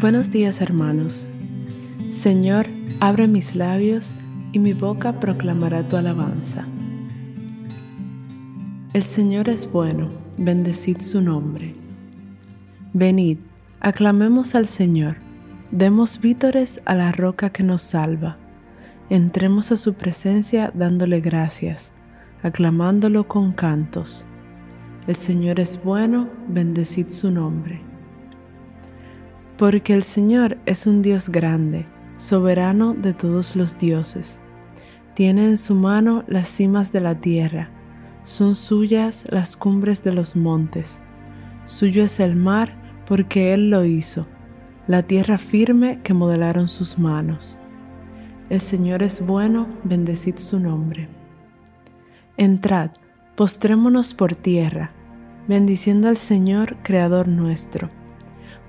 Buenos días hermanos. Señor, abre mis labios y mi boca proclamará tu alabanza. El Señor es bueno, bendecid su nombre. Venid, aclamemos al Señor, demos vítores a la roca que nos salva, entremos a su presencia dándole gracias, aclamándolo con cantos. El Señor es bueno, bendecid su nombre. Porque el Señor es un Dios grande, soberano de todos los dioses. Tiene en su mano las cimas de la tierra, son suyas las cumbres de los montes. Suyo es el mar porque Él lo hizo, la tierra firme que modelaron sus manos. El Señor es bueno, bendecid su nombre. Entrad, postrémonos por tierra, bendiciendo al Señor, Creador nuestro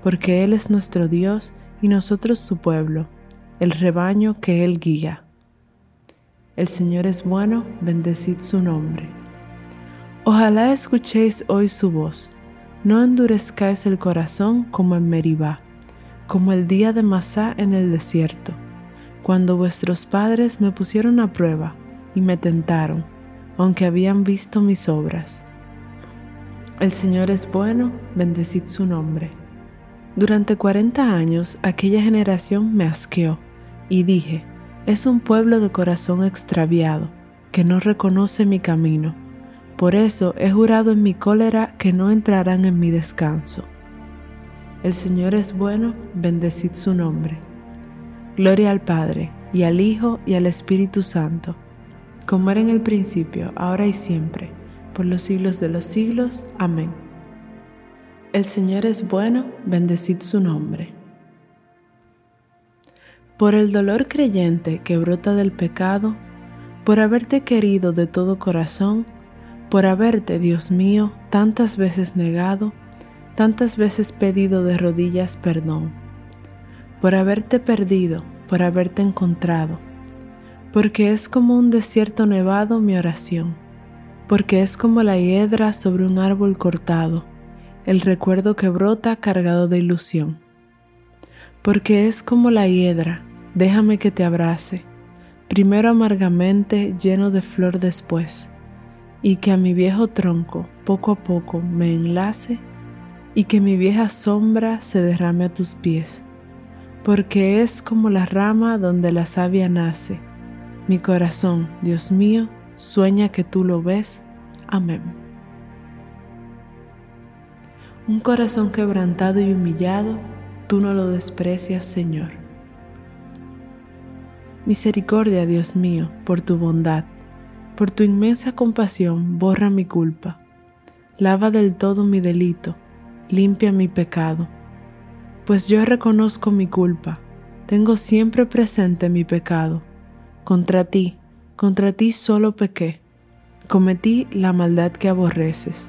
porque Él es nuestro Dios y nosotros su pueblo, el rebaño que Él guía. El Señor es bueno, bendecid su nombre. Ojalá escuchéis hoy su voz, no endurezcáis el corazón como en Meribá, como el día de Masá en el desierto, cuando vuestros padres me pusieron a prueba y me tentaron, aunque habían visto mis obras. El Señor es bueno, bendecid su nombre. Durante cuarenta años aquella generación me asqueó y dije, es un pueblo de corazón extraviado, que no reconoce mi camino. Por eso he jurado en mi cólera que no entrarán en mi descanso. El Señor es bueno, bendecid su nombre. Gloria al Padre, y al Hijo, y al Espíritu Santo, como era en el principio, ahora y siempre, por los siglos de los siglos. Amén. El Señor es bueno, bendecid su nombre. Por el dolor creyente que brota del pecado, por haberte querido de todo corazón, por haberte, Dios mío, tantas veces negado, tantas veces pedido de rodillas perdón, por haberte perdido, por haberte encontrado, porque es como un desierto nevado mi oración, porque es como la hiedra sobre un árbol cortado, el recuerdo que brota cargado de ilusión. Porque es como la hiedra, déjame que te abrace, primero amargamente lleno de flor después, y que a mi viejo tronco poco a poco me enlace, y que mi vieja sombra se derrame a tus pies, porque es como la rama donde la savia nace. Mi corazón, Dios mío, sueña que tú lo ves. Amén. Un corazón quebrantado y humillado, tú no lo desprecias, Señor. Misericordia, Dios mío, por tu bondad, por tu inmensa compasión, borra mi culpa. Lava del todo mi delito, limpia mi pecado. Pues yo reconozco mi culpa, tengo siempre presente mi pecado. Contra ti, contra ti solo pequé, cometí la maldad que aborreces.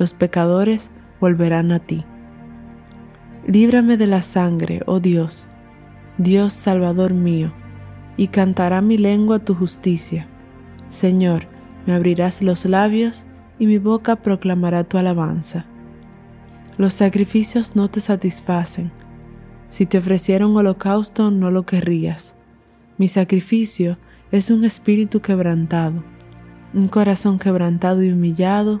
los pecadores volverán a ti. Líbrame de la sangre, oh Dios, Dios Salvador mío, y cantará mi lengua tu justicia. Señor, me abrirás los labios y mi boca proclamará tu alabanza. Los sacrificios no te satisfacen. Si te ofreciera un holocausto no lo querrías. Mi sacrificio es un espíritu quebrantado, un corazón quebrantado y humillado,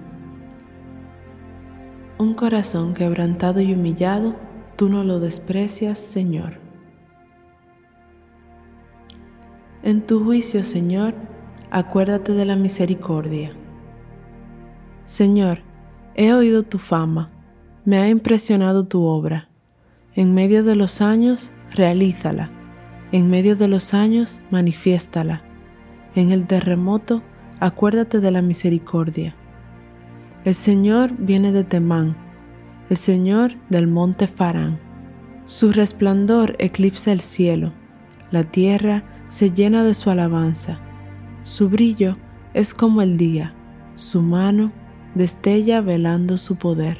Un corazón quebrantado y humillado, tú no lo desprecias, Señor. En tu juicio, Señor, acuérdate de la misericordia. Señor, he oído tu fama, me ha impresionado tu obra. En medio de los años, realízala. En medio de los años, manifiéstala. En el terremoto, acuérdate de la misericordia. El Señor viene de Temán, el Señor del monte Farán. Su resplandor eclipsa el cielo, la tierra se llena de su alabanza. Su brillo es como el día, su mano destella velando su poder.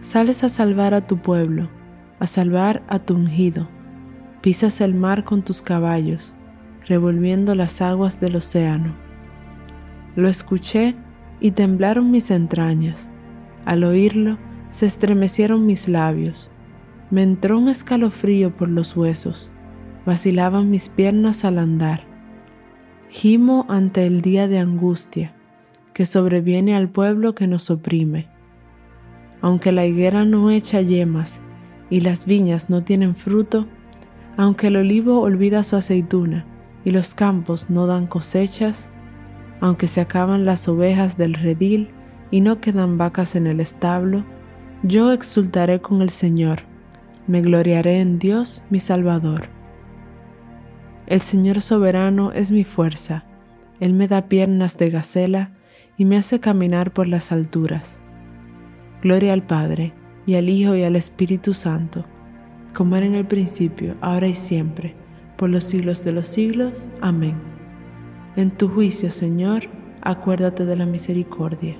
Sales a salvar a tu pueblo, a salvar a tu ungido. Pisas el mar con tus caballos, revolviendo las aguas del océano. Lo escuché y temblaron mis entrañas. Al oírlo, se estremecieron mis labios. Me entró un escalofrío por los huesos vacilaban mis piernas al andar. Gimo ante el día de angustia que sobreviene al pueblo que nos oprime. Aunque la higuera no echa yemas y las viñas no tienen fruto, aunque el olivo olvida su aceituna y los campos no dan cosechas, aunque se acaban las ovejas del redil y no quedan vacas en el establo, yo exultaré con el Señor, me gloriaré en Dios mi Salvador. El Señor soberano es mi fuerza, Él me da piernas de gacela y me hace caminar por las alturas. Gloria al Padre, y al Hijo, y al Espíritu Santo, como era en el principio, ahora y siempre, por los siglos de los siglos. Amén. En tu juicio, Señor, acuérdate de la misericordia.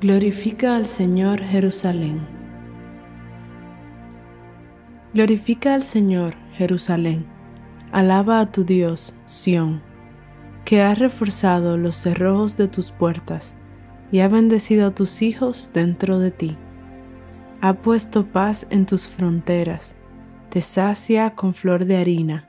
Glorifica al Señor Jerusalén. Glorifica al Señor Jerusalén Alaba a tu Dios, Sión, que ha reforzado los cerrojos de tus puertas y ha bendecido a tus hijos dentro de ti. Ha puesto paz en tus fronteras, te sacia con flor de harina.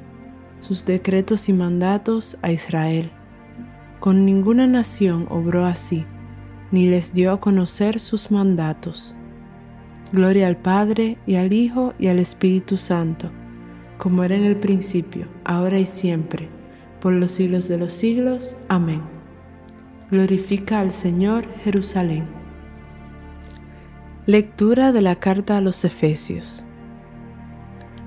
sus decretos y mandatos a Israel. Con ninguna nación obró así, ni les dio a conocer sus mandatos. Gloria al Padre y al Hijo y al Espíritu Santo, como era en el principio, ahora y siempre por los siglos de los siglos. Amén. Glorifica al Señor Jerusalén. Lectura de la carta a los Efesios.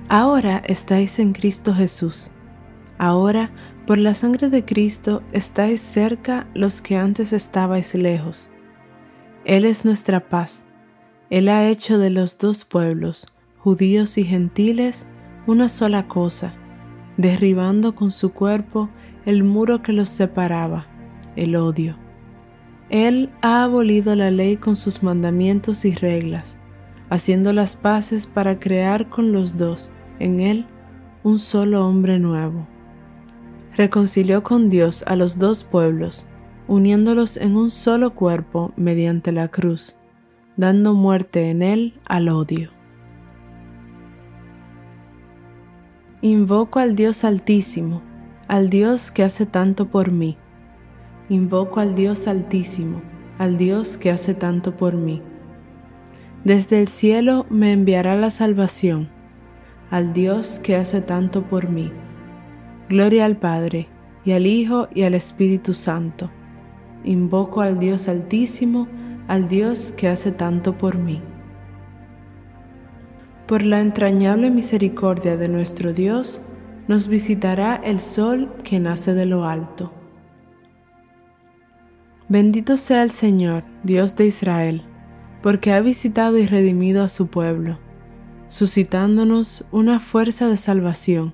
Ahora estáis en Cristo Jesús. Ahora, por la sangre de Cristo, estáis cerca los que antes estabais lejos. Él es nuestra paz. Él ha hecho de los dos pueblos, judíos y gentiles, una sola cosa, derribando con su cuerpo el muro que los separaba, el odio. Él ha abolido la ley con sus mandamientos y reglas, haciendo las paces para crear con los dos, en Él, un solo hombre nuevo. Reconcilió con Dios a los dos pueblos, uniéndolos en un solo cuerpo mediante la cruz, dando muerte en Él al odio. Invoco al Dios Altísimo, al Dios que hace tanto por mí. Invoco al Dios Altísimo, al Dios que hace tanto por mí. Desde el cielo me enviará la salvación, al Dios que hace tanto por mí. Gloria al Padre, y al Hijo, y al Espíritu Santo. Invoco al Dios Altísimo, al Dios que hace tanto por mí. Por la entrañable misericordia de nuestro Dios, nos visitará el sol que nace de lo alto. Bendito sea el Señor, Dios de Israel, porque ha visitado y redimido a su pueblo, suscitándonos una fuerza de salvación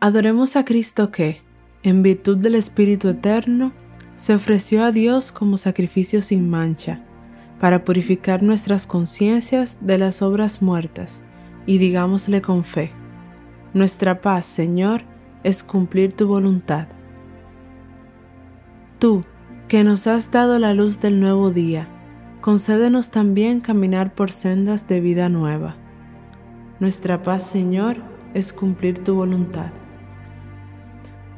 Adoremos a Cristo que, en virtud del Espíritu Eterno, se ofreció a Dios como sacrificio sin mancha, para purificar nuestras conciencias de las obras muertas, y digámosle con fe, nuestra paz, Señor, es cumplir tu voluntad. Tú, que nos has dado la luz del nuevo día, concédenos también caminar por sendas de vida nueva. Nuestra paz, Señor, es cumplir tu voluntad.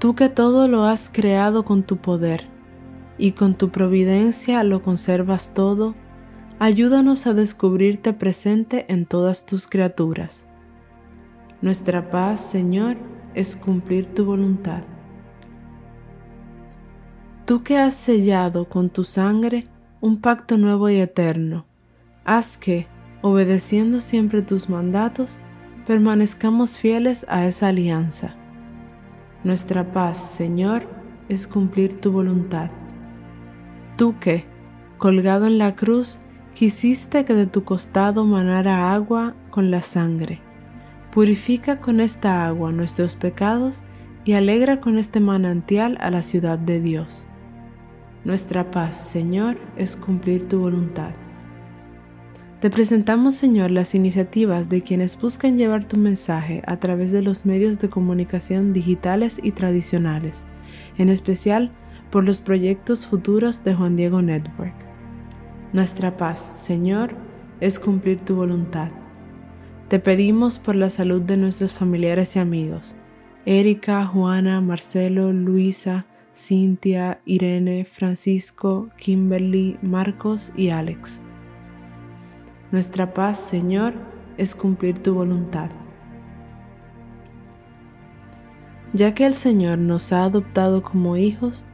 Tú que todo lo has creado con tu poder, y con tu providencia lo conservas todo, ayúdanos a descubrirte presente en todas tus criaturas. Nuestra paz, Señor, es cumplir tu voluntad. Tú que has sellado con tu sangre un pacto nuevo y eterno, haz que, obedeciendo siempre tus mandatos, permanezcamos fieles a esa alianza. Nuestra paz, Señor, es cumplir tu voluntad. Tú que, colgado en la cruz, Quisiste que de tu costado manara agua con la sangre. Purifica con esta agua nuestros pecados y alegra con este manantial a la ciudad de Dios. Nuestra paz, Señor, es cumplir tu voluntad. Te presentamos, Señor, las iniciativas de quienes buscan llevar tu mensaje a través de los medios de comunicación digitales y tradicionales, en especial por los proyectos futuros de Juan Diego Network. Nuestra paz, Señor, es cumplir tu voluntad. Te pedimos por la salud de nuestros familiares y amigos, Erika, Juana, Marcelo, Luisa, Cintia, Irene, Francisco, Kimberly, Marcos y Alex. Nuestra paz, Señor, es cumplir tu voluntad. Ya que el Señor nos ha adoptado como hijos,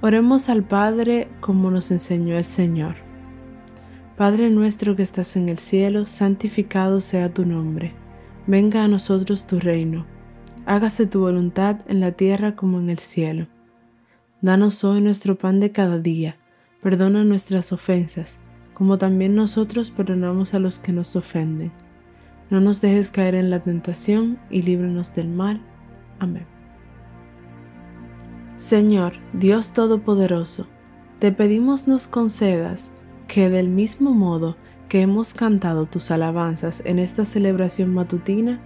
oremos al Padre como nos enseñó el Señor. Padre nuestro que estás en el cielo, santificado sea tu nombre. Venga a nosotros tu reino. Hágase tu voluntad en la tierra como en el cielo. Danos hoy nuestro pan de cada día. Perdona nuestras ofensas, como también nosotros perdonamos a los que nos ofenden. No nos dejes caer en la tentación y líbranos del mal. Amén. Señor, Dios Todopoderoso, te pedimos nos concedas que del mismo modo que hemos cantado tus alabanzas en esta celebración matutina,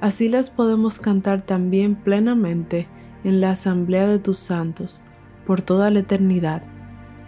así las podemos cantar también plenamente en la asamblea de tus santos, por toda la eternidad,